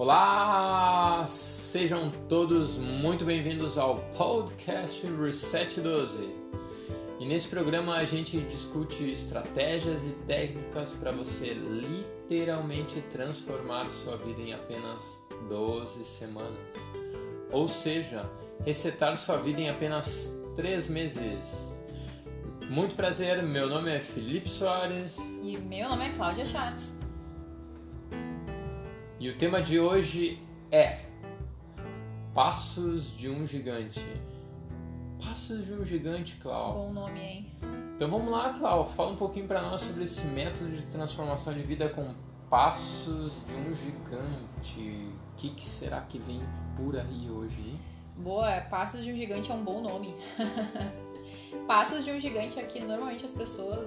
Olá, sejam todos muito bem-vindos ao podcast Reset 12. E nesse programa a gente discute estratégias e técnicas para você literalmente transformar sua vida em apenas 12 semanas. Ou seja, resetar sua vida em apenas 3 meses. Muito prazer, meu nome é Felipe Soares. E meu nome é Cláudia Schatz. E o tema de hoje é Passos de um Gigante. Passos de um Gigante, Clau. Bom nome, hein? Então vamos lá, Clau. Fala um pouquinho para nós sobre esse método de transformação de vida com passos de um gigante. O que, que será que vem por aí hoje? Boa, Passos de um Gigante é um bom nome. Passos de um Gigante é que normalmente as pessoas,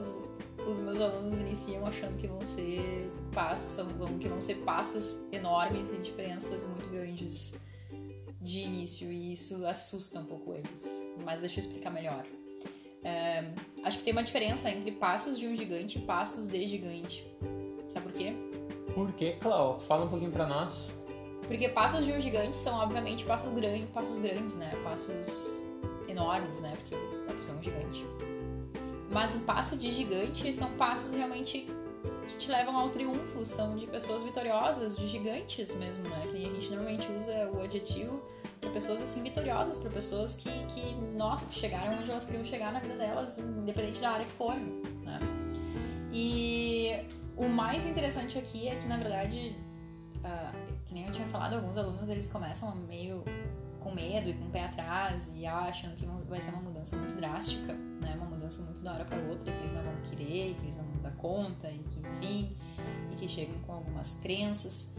os meus alunos iniciam achando que vão ser passos, vão, que vão ser passos enormes e diferenças muito grandes de início e isso assusta um pouco eles. Mas deixa eu explicar melhor. É, acho que tem uma diferença entre passos de um gigante e passos de gigante. Sabe por quê? Por que, Clau? Fala um pouquinho para nós. Porque passos de um gigante são, obviamente, passos, grandes, passos grandes, né? Passos enormes, né? Porque a pessoa é um gigante. Mas o passo de gigante são passos realmente que te levam ao triunfo, são de pessoas vitoriosas, de gigantes mesmo, né? Que a gente normalmente usa o adjetivo para pessoas assim vitoriosas, para pessoas que, que, nossa, chegaram onde elas queriam chegar na vida delas, independente da área que forem, né? E o mais interessante aqui é que, na verdade, uh, que nem eu tinha falado, alguns alunos eles começam meio com medo e com o pé atrás e acham que vai ser uma mudança muito drástica, né? Uma mudança muito da hora para outra, que eles não vão querer, que eles não vão dar conta e que enfim, e que chegam com algumas crenças.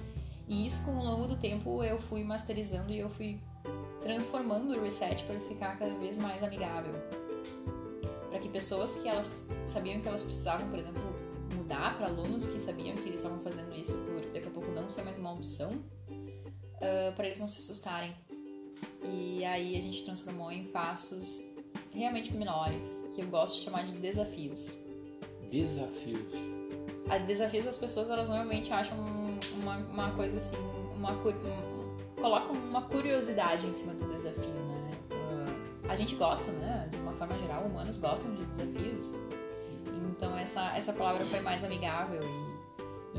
E isso com o longo do tempo eu fui masterizando e eu fui transformando o reset para ele ficar cada vez mais amigável. Para que pessoas que elas sabiam que elas precisavam, por exemplo, mudar para alunos que sabiam que eles estavam fazendo isso por daqui a pouco não ser mais uma opção, uh, para eles não se assustarem. E aí a gente transformou em passos realmente menores, que eu gosto de chamar de desafios. Desafios. A desafios as pessoas elas normalmente acham uma, uma coisa assim, uma, um, colocam uma curiosidade em cima do desafio, né? Uh, a gente gosta, né? De uma forma geral, humanos gostam de desafios. Então essa, essa palavra foi mais amigável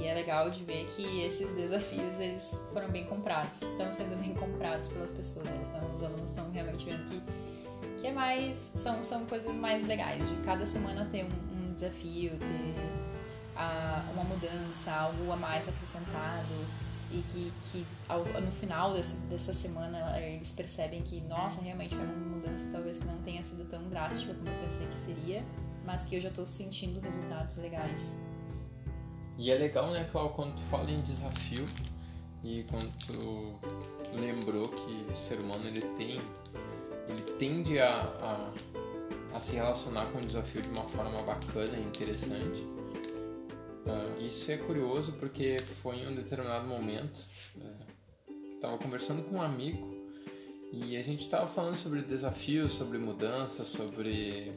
e, é legal de ver que esses desafios eles foram bem comprados, estão sendo bem comprados pelas pessoas. Então, os alunos estão realmente vendo que, que é mais são, são coisas mais legais de cada semana ter um, um desafio, ter a, uma mudança, algo a mais acrescentado e que, que ao, no final desse, dessa semana eles percebem que, nossa, realmente foi uma mudança talvez que não tenha sido tão drástica como eu pensei que seria, mas que eu já estou sentindo resultados legais. E é legal, né, Clau, quando tu fala em desafio e quando tu lembrou que o ser humano ele tem, ele tende a, a, a se relacionar com o desafio de uma forma bacana e interessante. Uh, isso é curioso porque foi em um determinado momento, uh, estava conversando com um amigo e a gente estava falando sobre desafios, sobre mudanças, sobre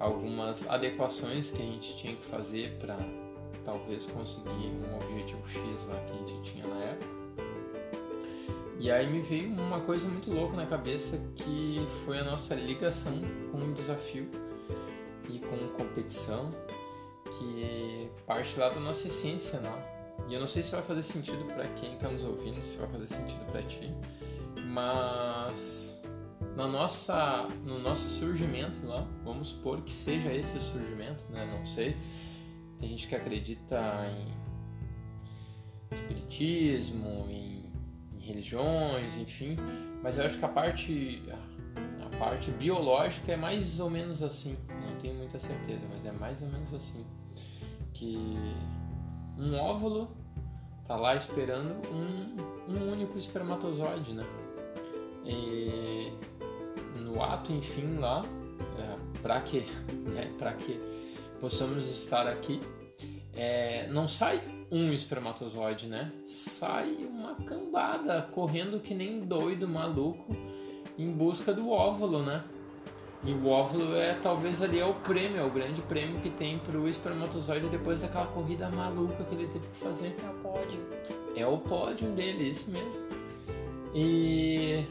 algumas adequações que a gente tinha que fazer para talvez conseguir um objetivo X lá que a gente tinha na época. E aí me veio uma coisa muito louca na cabeça que foi a nossa ligação com o desafio e com competição que parte lá da nossa essência? Né? E eu não sei se vai fazer sentido para quem está nos ouvindo, se vai fazer sentido para ti, mas na nossa, no nosso surgimento lá, vamos supor que seja esse o surgimento, né? Não sei. Tem gente que acredita em espiritismo, em, em religiões, enfim, mas eu acho que a parte a parte biológica é mais ou menos assim. Não tenho muita certeza, mas é mais ou menos assim que um óvulo tá lá esperando um, um único espermatozoide, né? E no ato, enfim, lá, é, para que, né, para que possamos estar aqui, é, não sai um espermatozoide, né? Sai uma cambada correndo que nem doido, maluco, em busca do óvulo, né? E o óvulo é talvez ali é o prêmio, é o grande prêmio que tem pro espermatozoide depois daquela corrida maluca que ele teve que fazer. É o pódio. É o pódio dele, isso mesmo. E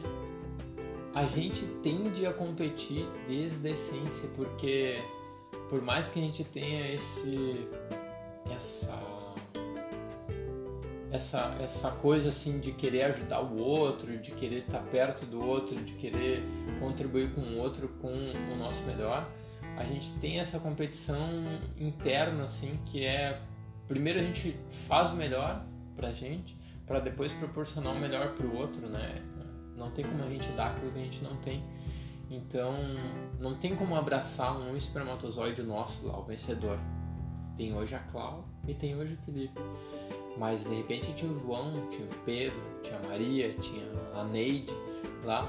a gente tende a competir desde a essência, porque por mais que a gente tenha esse essa essa essa coisa assim de querer ajudar o outro, de querer estar perto do outro, de querer contribuir com o outro com o nosso melhor, a gente tem essa competição interna assim que é primeiro a gente faz o melhor pra gente, para depois proporcionar o melhor pro outro, né? Não tem como a gente dar aquilo que a gente não tem. Então, não tem como abraçar um espermatozoide nosso lá, o vencedor. Tem hoje a Clau e tem hoje o Felipe. Mas de repente tinha o João, tinha o Pedro, tinha a Maria, tinha a Neide lá.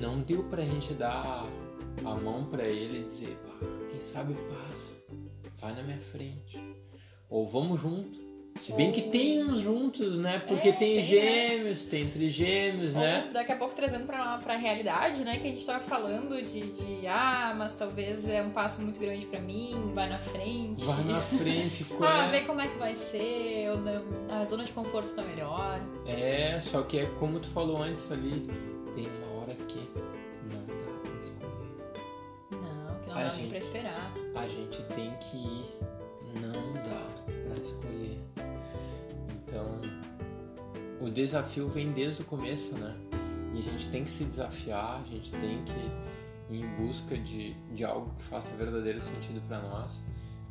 Não deu pra gente dar a mão para ele e dizer, ah, quem sabe passa, vai na minha frente. Ou vamos junto. Se bem que tem uns juntos, né? Porque É, tem, tem, gêmeos, tem trigêmeos, né? Daqui a pouco trazendo pra, pra realidade, né? Que a gente tava falando de, de, ah, mas talvez é um passo muito grande pra mim, vai na frente. Vai na frente, qual Ah, vê como é que vai ser, a zona de conforto tá melhor. É, só que é como tu falou antes ali, tem uma hora que não dá pra escolher. Não, que não A dá gente- pra esperar. A gente tem que ir, não dá desafio vem desde o começo, né? E a gente tem que se desafiar, a gente tem que ir em busca de, de algo que faça verdadeiro sentido pra nós.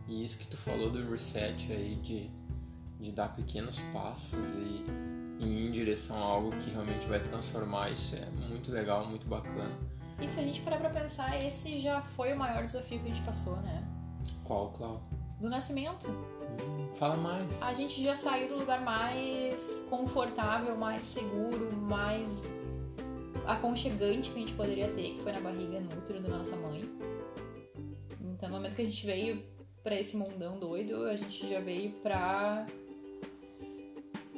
E isso que tu falou do reset aí, de, de dar pequenos passos e, e ir em direção a algo que realmente vai transformar, isso é muito legal, muito bacana. E se a gente parar pra pensar, esse já foi o maior desafio que a gente passou, né? Qual, Clau? Do nascimento. Fala mais. A gente já saiu do lugar mais confortável, mais seguro, mais aconchegante que a gente poderia ter, que foi na barriga no útero da nossa mãe. Então, no momento que a gente veio pra esse mundão doido, a gente já veio pra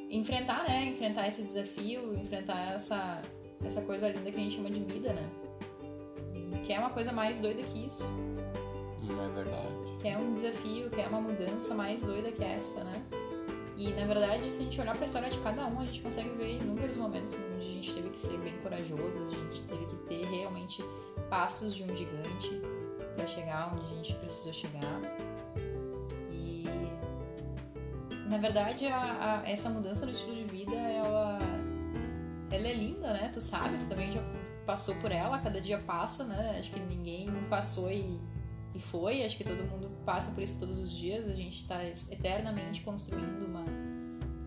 enfrentar, né? Enfrentar esse desafio, enfrentar essa, essa coisa linda que a gente chama de vida, né? Que é uma coisa mais doida que isso. Não é verdade. Que é um desafio, que é uma mudança mais doida que essa, né? E na verdade, se a gente olhar pra história de cada um, a gente consegue ver inúmeros momentos onde a gente teve que ser bem corajoso, a gente teve que ter realmente passos de um gigante pra chegar onde a gente precisou chegar. E na verdade, a- a- essa mudança no estilo de vida, ela, ela é linda, né? Tu sabe, tu também já passou por ela, cada dia passa, né? Acho que ninguém passou e e foi, acho que todo mundo passa por isso todos os dias, a gente está eternamente construindo uma,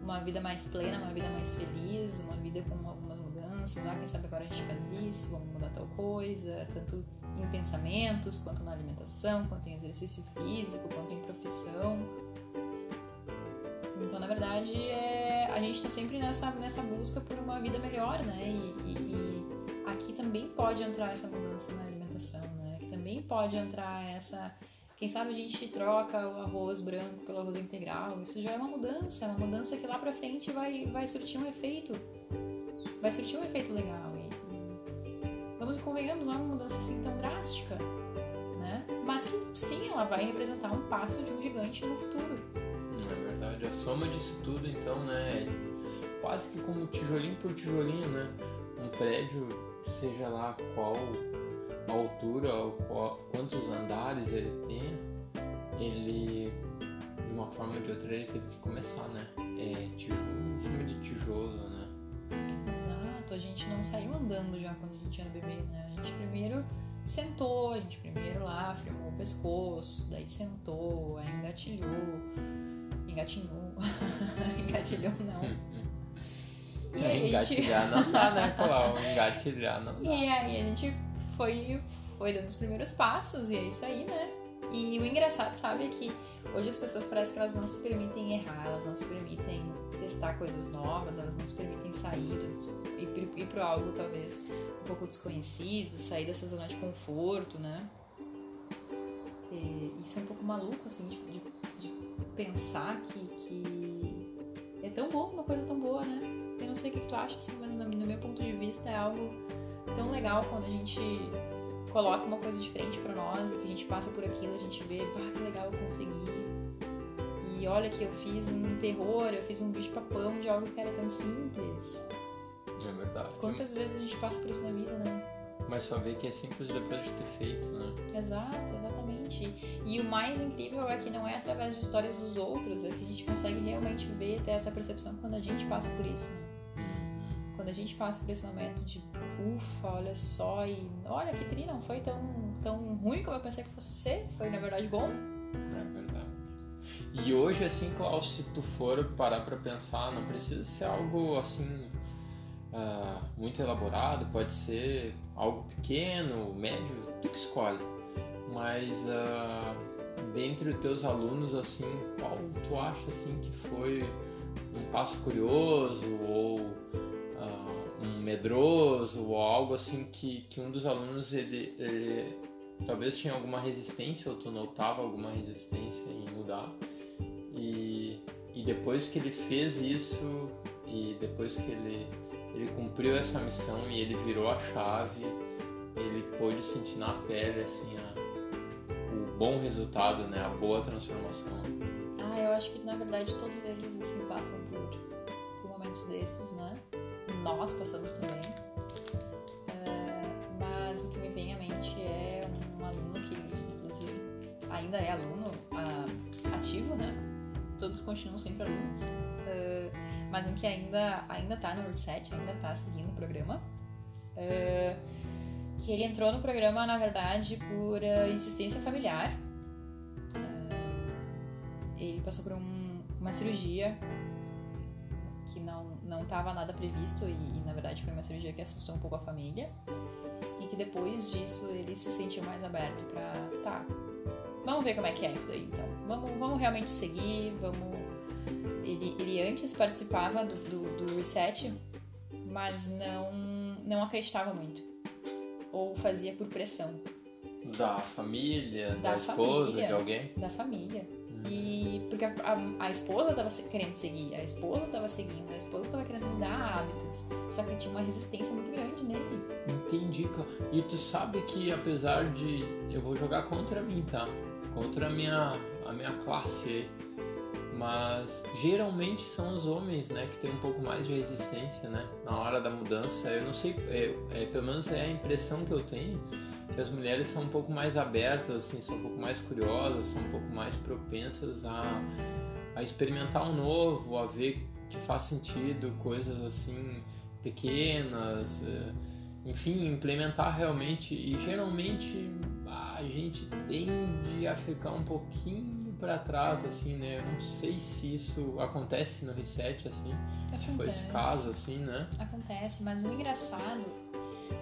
uma vida mais plena, uma vida mais feliz, uma vida com algumas mudanças, ah, quem sabe agora a gente faz isso, vamos mudar tal coisa, tanto em pensamentos, quanto na alimentação, quanto em exercício físico, quanto em profissão. Então, na verdade, é, a gente está sempre nessa, nessa busca por uma vida melhor, né? E, e- e aqui também pode entrar essa mudança na alimentação, né? Também pode entrar essa. Quem sabe a gente troca o arroz branco pelo arroz integral. Isso já é uma mudança, é uma mudança que lá pra frente vai, vai surtir um efeito. Vai surtir um efeito legal. E, vamos convenhamos, não é uma mudança assim tão drástica, né? Mas que sim, ela vai representar um passo de um gigante no futuro. Na verdade, a soma disso tudo, então, né, é quase que como tijolinho por tijolinho, né? Um prédio, seja lá qual a altura, quantos andares ele tem, ele, de uma forma ou de outra, ele teve que começar, né? É tijolo em cima de tijolo, né? Exato, a gente não saiu andando já quando a gente era bebê, né? A gente primeiro sentou, a gente primeiro lá firmou o pescoço, daí sentou, aí engatilhou, engatinhou, engatilhou não. E É, aí a gente, engatilhar não dá, né, Clau? Engatilhar não dá. e aí a gente foi, foi dando os primeiros passos e é isso aí, né? E o engraçado, sabe, é que hoje as pessoas parecem que elas não se permitem errar, elas não se permitem testar coisas novas, elas não se permitem sair, do, ir, pro algo talvez um pouco desconhecido, sair dessa zona de conforto, né? E isso é um pouco maluco, assim, de, de- de pensar que, que é tão bom, uma coisa tão boa, né? Eu não sei o que tu acha, assim, mas no meu ponto de vista é algo tão legal quando a gente coloca uma coisa diferente para nós, e que a gente passa por aquilo, a gente vê, pá, que legal eu consegui. E olha que eu fiz um terror, eu fiz um bicho papão de algo que era tão simples. É verdade. Quantas vezes a gente passa por isso na vida, né? Mas só ver que é simples depois de ter feito, né? Exato, exatamente. E o mais incrível é que não é através de histórias dos outros, é que a gente consegue realmente ver, ter essa percepção quando a gente passa por isso. Quando a gente passa por esse momento de ufa, olha só, e olha que tri, não foi tão, tão ruim como eu pensei que fosse foi na verdade bom. É verdade. E hoje, assim, Klaus, se tu for parar pra pensar, não precisa ser algo assim uh, muito elaborado, pode ser algo pequeno, médio, tu que escolhe. Mas uh, dentre os teus alunos, assim, qual tu acha assim que foi um passo curioso ou um medroso ou algo assim que, que um dos alunos ele, ele talvez tinha alguma resistência ou tu notava alguma resistência em mudar e, e depois que ele fez isso e depois que ele ele cumpriu essa missão e ele virou a chave, ele pôde sentir na pele assim a, o bom resultado, né, a boa transformação. Ah, eu acho que na verdade todos eles assim passam por, por momentos desses, né? Nós passamos também. É, mas o que me vem à mente é um aluno que, inclusive, ainda é aluno ativo, né? Todos continuam sempre alunos. Uh, mas um que ainda, ainda tá no Reset, ainda tá seguindo o programa. Uh, que ele entrou no programa, na verdade, por uh, insistência familiar. Uh, ele passou por um, uma cirurgia não estava nada previsto e, e, na verdade foi uma cirurgia que assustou um pouco a família e que depois disso ele se sentiu mais aberto para tá vamos ver como é que é isso aí então vamos vamos realmente seguir vamos ele, ele antes participava do, do, do reset, mas não, não acreditava muito. Ou fazia por pressão. Da família, da, da esposa, família, de alguém? Da família. E porque a, a, a, esposa tava querendo seguir, a esposa tava seguindo, a esposa tava querendo mudar hábitos. Só que tinha uma resistência muito grande nele. Entendi, E tu sabe que apesar de. Eu vou jogar contra mim, tá? Contra a minha, a minha classe mas geralmente são os homens, né, que tem um pouco mais de resistência, né, na hora da mudança. Eu não sei, é, é, pelo menos é a impressão que eu tenho que as mulheres são um pouco mais abertas, assim, são um pouco mais curiosas, são um pouco mais propensas a, a experimentar um novo, a ver que faz sentido, coisas assim pequenas, é, enfim, implementar realmente. E geralmente a gente tende a ficar um pouquinho para trás, assim, né? Eu não sei se isso acontece no reset, assim. Acontece. Se foi esse caso, assim, né? Acontece, mas o engraçado,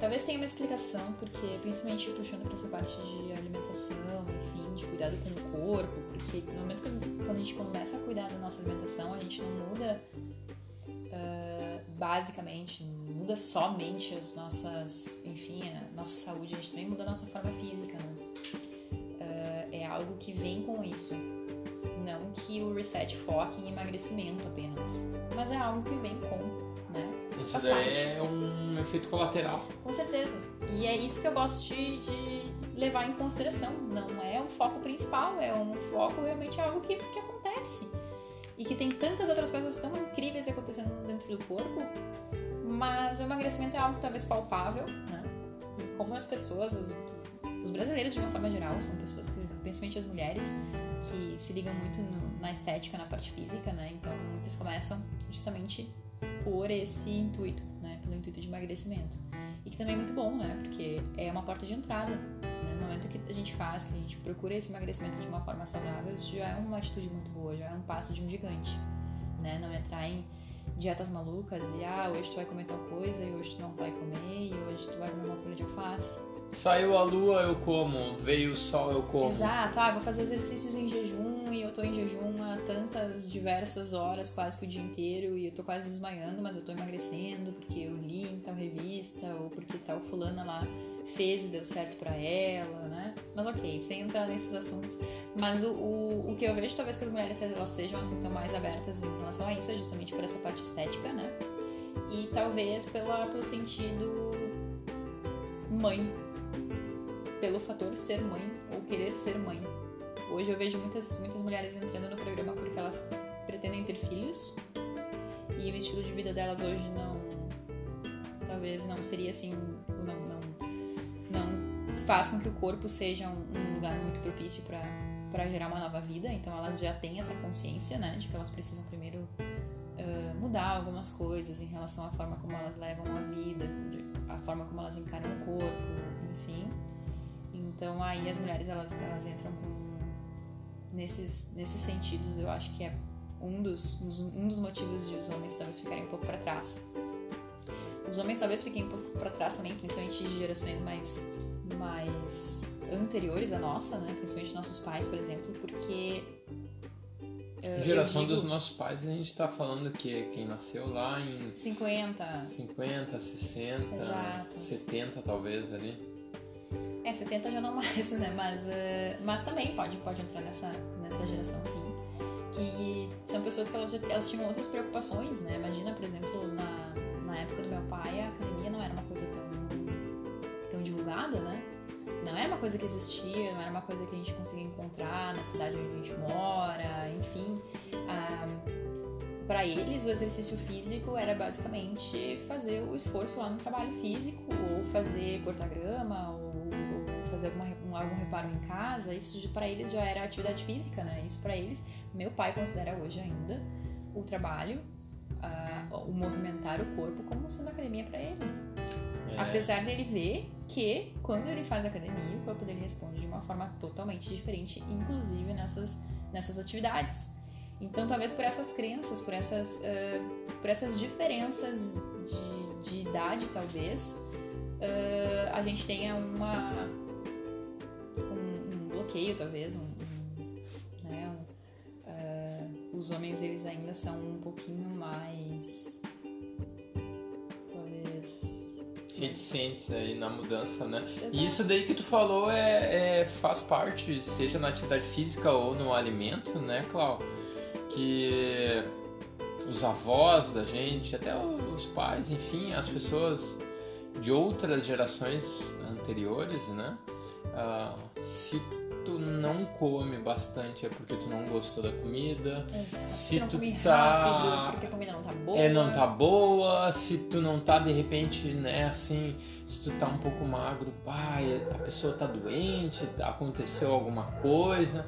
talvez tenha uma explicação, porque principalmente puxando para essa parte de alimentação, enfim, de cuidado com o corpo, porque no momento que quando a gente começa a cuidar da nossa alimentação, a gente não muda uh, basicamente, muda somente as nossas, enfim, a nossa saúde, a gente também muda a nossa forma física, né? algo que vem com isso. Não que o reset foque em emagrecimento apenas, mas é algo que vem com, né? Isso daí é um efeito colateral. Com certeza. E é isso que eu gosto de, de, levar em consideração. Não é o foco principal, é um foco realmente algo que, que acontece. E que tem tantas outras coisas tão incríveis acontecendo dentro do corpo, mas o emagrecimento é algo talvez palpável, né? Como as pessoas, as os brasileiros de uma forma geral são pessoas que, principalmente as mulheres, que se ligam muito no, na estética, na parte física, né? Então muitas começam justamente por esse intuito, Pelo intuito de emagrecimento. E que também é muito bom, né? Porque é uma porta de entrada. Né? No momento que a gente faz, que a gente procura esse emagrecimento de uma forma saudável, isso já é uma atitude muito boa, já é um passo de um gigante, né? Não entrar em dietas malucas e ah, hoje tu vai comer tal coisa e hoje tu não vai comer e hoje tu vai comer uma folha de alface Saiu a lua, eu como. Veio o sol, eu como. Exato. Ah, vou fazer exercícios em jejum e eu tô em jejum há tantas diversas horas, quase que o dia inteiro, e eu tô quase desmaiando, mas eu tô emagrecendo porque eu li em tal revista ou porque tal fulana lá fez e deu certo para ela, né? Mas ok, sem entrar nesses assuntos. Mas o, o, o que eu vejo, talvez que as mulheres elas sejam assim tão mais abertas em relação a isso, é justamente por essa parte estética, né? E talvez pela, pelo sentido mãe pelo fator ser mãe ou querer ser mãe. Hoje eu vejo muitas, muitas mulheres entrando no programa porque elas pretendem ter filhos e o estilo de vida delas hoje não. Talvez não seria assim. Não, não, não faz com que o corpo seja um, lugar muito propício para gerar uma nova vida. Então elas já têm essa consciência, né, de que elas precisam primeiro uh, mudar algumas coisas em relação à forma como elas levam a vida, a forma como elas encaram o corpo, enfim. Então aí as mulheres elas, elas entram nesses, nesses sentidos, eu acho que é um dos, um dos motivos de os homens talvez ficarem um pouco para trás. Os homens talvez fiquem um pouco para trás também, principalmente de gerações mais, mais anteriores à nossa, né? Principalmente nossos pais, por exemplo, porque. Uh, Geração digo, dos nossos pais, a gente tá falando que quem nasceu lá em. 50. 50, 60, Exato. 70 talvez ali. É, 70 já não mais, né? Mas, uh, mas também pode, pode entrar nessa, nessa geração, sim. Que são pessoas que elas, elas tinham outras preocupações, né? Imagina, por exemplo, na, na época do meu pai, a academia não era uma coisa tão, tão divulgada, né? Não era uma coisa que existia, não era uma coisa que a gente conseguia encontrar na cidade onde a gente mora, enfim. Ah, para eles, o exercício físico era basicamente fazer o esforço lá no trabalho físico, ou fazer cortar grama, ou fazer alguma, um, algum reparo em casa, isso para eles já era atividade física, né? Isso para eles, meu pai considera hoje ainda o trabalho, uh, o movimentar o corpo como sendo academia para ele. É. Apesar dele ver que quando ele faz academia, o corpo dele responde de uma forma totalmente diferente, inclusive nessas, nessas atividades. Então, talvez por essas crenças, por essas, uh, por essas diferenças de, de idade, talvez, uh, a gente tenha uma, bloqueio, talvez. Um, um, né, um, uh, os homens, eles ainda são um pouquinho mais. Talvez. Reticentes aí na mudança, né? Exato. E isso daí que tu falou é, é, faz parte, seja na atividade física ou no alimento, né, Clau? Que os avós da gente, até os pais, enfim, as pessoas de outras gerações anteriores, né? Uh, se tu não come bastante é porque tu não gostou da comida. Exato. Se tu tá rápido, porque a comida não tá boa. É, não tá boa. Se tu não tá de repente, né, assim, se tu tá um pouco magro, pai, a pessoa tá doente, aconteceu alguma coisa.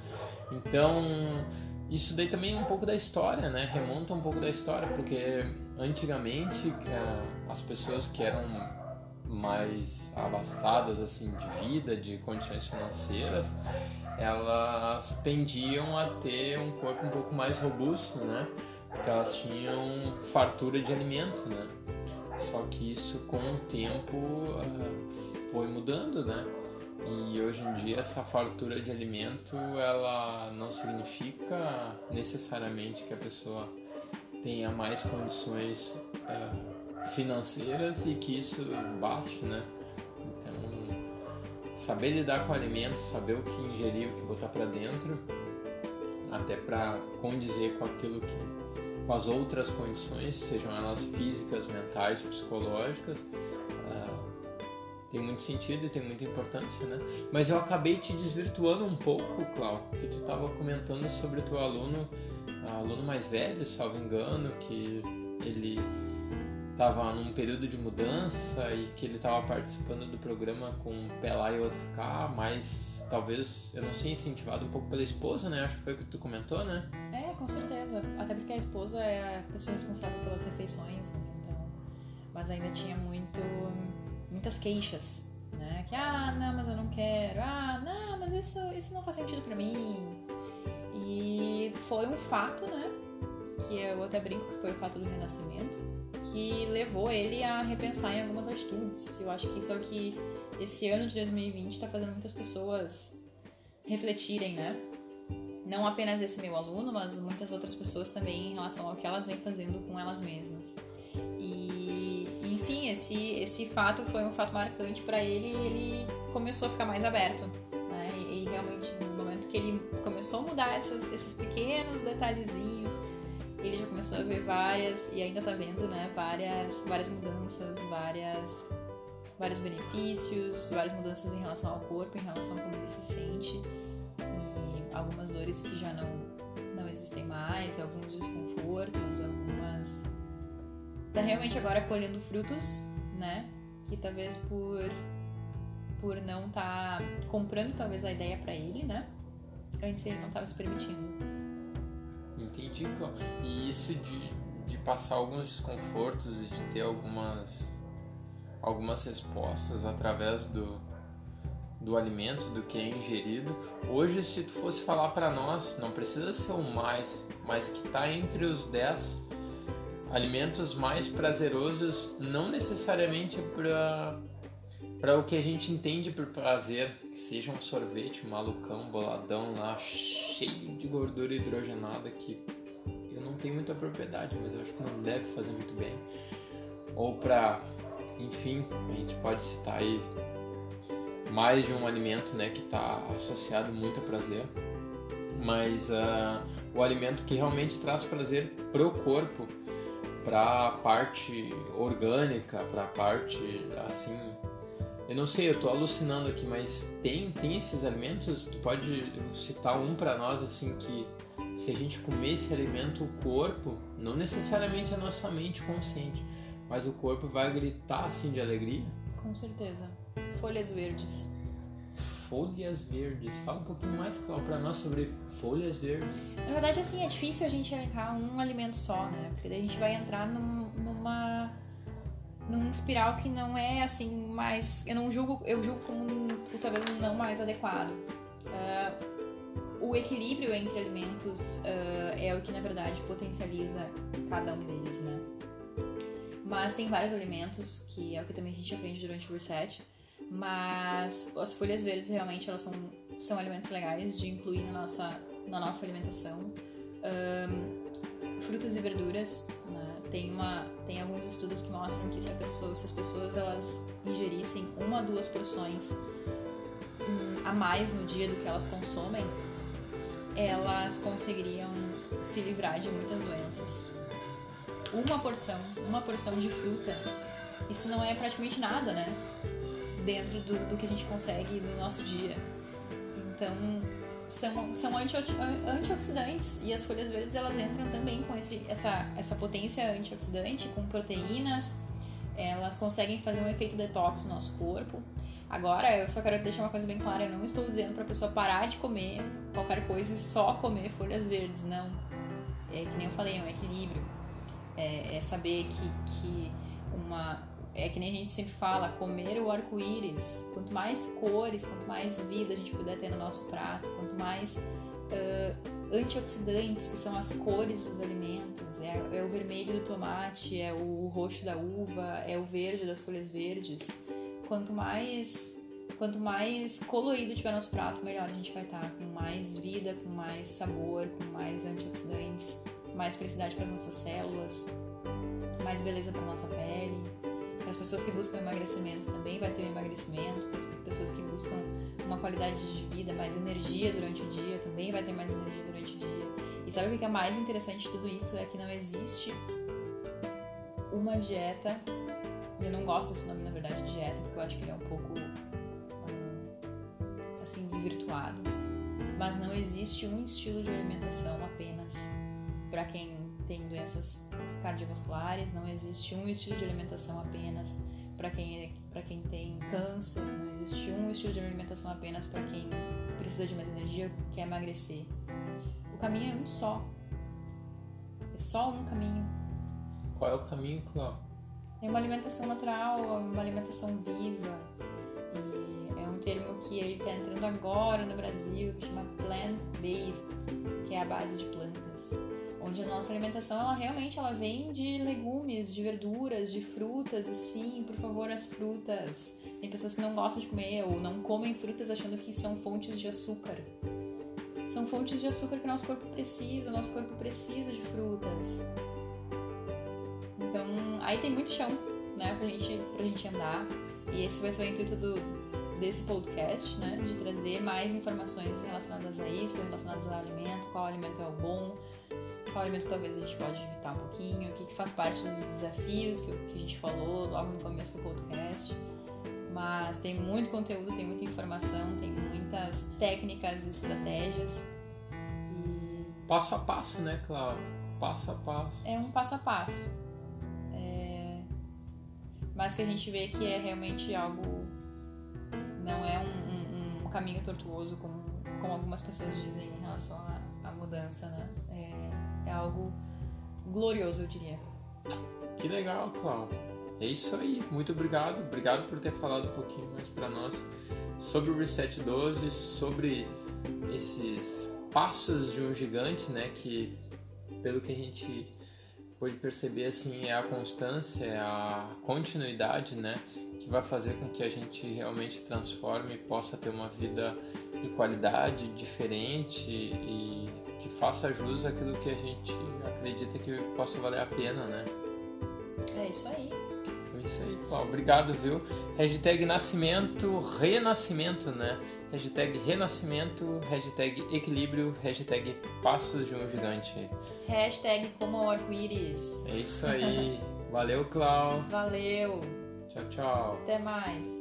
Então, isso daí também é um pouco da história, né? Remonta um pouco da história, porque antigamente as pessoas que eram mais abastadas assim de vida, de condições financeiras, elas tendiam a ter um corpo um pouco mais robusto, né? Porque elas tinham fartura de alimento, né? Só que isso com o tempo uh, foi mudando, né? E hoje em dia essa fartura de alimento ela não significa necessariamente que a pessoa tenha mais condições uh, financeiras e que isso baste, né? Então, saber lidar com alimentos, saber o que ingerir, o que botar para dentro, até para condizer com aquilo que com as outras condições, sejam elas físicas, mentais, psicológicas, uh, tem muito sentido e tem muita importância, né? Mas eu acabei te desvirtuando um pouco, Clau, que tu estava comentando sobre o teu aluno, aluno mais velho, salvo engano, que ele estava num período de mudança e que ele estava participando do programa com um pé lá e outro cá, mas talvez, eu não sei, incentivado um pouco pela esposa, né? Acho que foi o que tu comentou, né? É, com certeza. Até porque a esposa é a pessoa responsável pelas refeições, né? Então, mas ainda tinha muito, muitas queixas, né? Que, ah, não, mas eu não quero. Ah, não, mas isso, isso não faz sentido para mim. E foi um fato, né? Que eu até brinco que foi o fato do renascimento que levou ele a repensar em algumas atitudes. Eu acho que isso é o que esse ano de 2020 está fazendo muitas pessoas refletirem, né? Não apenas esse meu aluno, mas muitas outras pessoas também em relação ao que elas vêm fazendo com elas mesmas. E, enfim, esse, esse fato foi um fato marcante para ele ele começou a ficar mais aberto. Né? E, e, realmente, no momento que ele começou a mudar essas, esses pequenos detalhezinhos, ele já começou a ver várias, e ainda tá vendo, né, várias, várias mudanças, várias vários benefícios, várias mudanças em relação ao corpo, em relação a como ele se sente, e algumas dores que já não, não existem mais, alguns desconfortos, algumas. Tá realmente agora colhendo frutos, né? Que talvez por por não estar tá comprando talvez a ideia para ele, né? Antes ele não estava se permitindo. Entendi, E isso de, de passar alguns desconfortos e de ter algumas algumas respostas através do, do alimento, do que é ingerido. Hoje, se tu fosse falar para nós, não precisa ser o mais, mas que está entre os 10 alimentos mais prazerosos, não necessariamente para para o que a gente entende por prazer, que seja um sorvete malucão, boladão lá, cheio de gordura hidrogenada que eu não tenho muita propriedade, mas eu acho que não deve fazer muito bem. Ou para enfim, a gente pode citar aí mais de um alimento né, que está associado muito a prazer, mas uh, o alimento que realmente traz prazer pro corpo, para a parte orgânica, para a parte assim. Eu não sei, eu estou alucinando aqui, mas tem, tem esses alimentos? Tu pode citar um para nós assim que se a gente comer esse alimento, o corpo, não necessariamente a nossa mente consciente, mas o corpo vai gritar assim de alegria? Com certeza. Folhas verdes. Folhas verdes. Fala um pouquinho mais, Cláudio, para nós sobre folhas verdes. Na verdade, assim, é difícil a gente elencar um alimento só, né? Porque daí a gente vai entrar num, numa num espiral que não é assim mais eu não julgo eu julgo como um, talvez não mais adequado uh, o equilíbrio entre alimentos uh, é o que na verdade potencializa cada um deles né mas tem vários alimentos, que é o que também a gente aprende durante o reset. Mas as folhas verdes realmente elas são, são alimentos legais de incluir na nossa, na nossa alimentação. Um, frutas e verduras, né? Tem, uma, tem alguns estudos que mostram que se, pessoa, se as pessoas elas ingerissem uma duas porções um, a mais no dia do que elas consomem, elas conseguiriam se livrar de muitas doenças uma porção, uma porção de fruta, isso não é praticamente nada, né? Dentro do, do que a gente consegue no nosso dia. Então, são, são anti, antioxidantes e as folhas verdes elas entram também com esse, essa, essa potência antioxidante, com proteínas, elas conseguem fazer um efeito detox no nosso corpo. Agora, eu só quero deixar uma coisa bem clara: eu não estou dizendo para a pessoa parar de comer qualquer coisa e só comer folhas verdes, não. É que nem eu falei, é um equilíbrio. É, é saber que, que uma. É que nem a gente sempre fala, comer o arco-íris. Quanto mais cores, quanto mais vida a gente puder ter no nosso prato, quanto mais uh, antioxidantes, que são as cores dos alimentos, é, é, o vermelho do tomate, é o roxo da uva, é o verde das folhas verdes. Quanto mais quanto mais colorido tiver nosso prato, melhor a gente vai estar, com mais vida, com mais sabor, com mais antioxidantes mais felicidade para as nossas células, mais beleza para nossa pele. As pessoas que buscam emagrecimento também vai ter um emagrecimento. Pessoas que buscam uma qualidade de vida, mais energia durante o dia, também vai ter mais energia durante o dia. E sabe o que é mais interessante de tudo isso? É que não existe uma dieta. Eu não gosto desse nome, na verdade, de dieta, porque eu acho que ele é um pouco assim desvirtuado. Mas não existe um estilo de alimentação apenas para quem tem doenças cardiovasculares, não existe um estilo de alimentação apenas para quem, para quem tem câncer, não existe um estilo de alimentação apenas para quem precisa de mais energia, quer emagrecer. O caminho é um só. É só um caminho. Qual é o caminho, Cláudio? É uma alimentação natural, uma alimentação viva. E é um termo que ele está entrando agora no Brasil, que chama plant-based, que é a base de plantas onde a nossa alimentação ela realmente ela vem de legumes, de verduras, de frutas e sim, por favor, as frutas. Tem pessoas que não gostam de comer ou não comem frutas achando que são fontes de açúcar. São fontes de açúcar que o nosso corpo precisa, o nosso corpo precisa de frutas. Então, aí tem muito chão, né, pra gente, pra gente andar. E esse vai ser o intuito do, desse podcast, né, de trazer mais informações relacionadas a isso, relacionadas ao alimento, qual alimento é o bom, alimento talvez a gente pode evitar um pouquinho, o que, que faz parte dos desafios que, que, a gente falou logo no começo do podcast. Mas tem muito conteúdo, tem muita informação, tem muitas técnicas, estratégias. E Passo a passo, né, Cláudio? Passo a passo. é um passo a passo. É, Mas que a gente vê que é realmente algo. Não é um, um- um caminho tortuoso, como, como algumas pessoas dizem em relação à, à mudança, né? É, algo glorioso, eu diria. Que legal, Cláudio. É isso aí. Muito obrigado. Obrigado por ter falado um pouquinho mais para nós sobre o Reset 12, sobre esses passos de um gigante, né? Que, pelo que a gente pôde perceber, assim, é a constância, é a continuidade, né? Que vai fazer com que a gente realmente transforme e possa ter uma vida de qualidade diferente e que faça jus àquilo que a gente acredita que possa valer a pena, né? É isso aí. É isso aí, Cláudio. Obrigado, viu? Hashtag nascimento, renascimento, né? Hashtag renascimento, hashtag equilíbrio, hashtag passos de um gigante. Hashtag como arco-íris. É isso aí. Valeu, Cláudio. Valeu. Tchau, tchau. Até mais.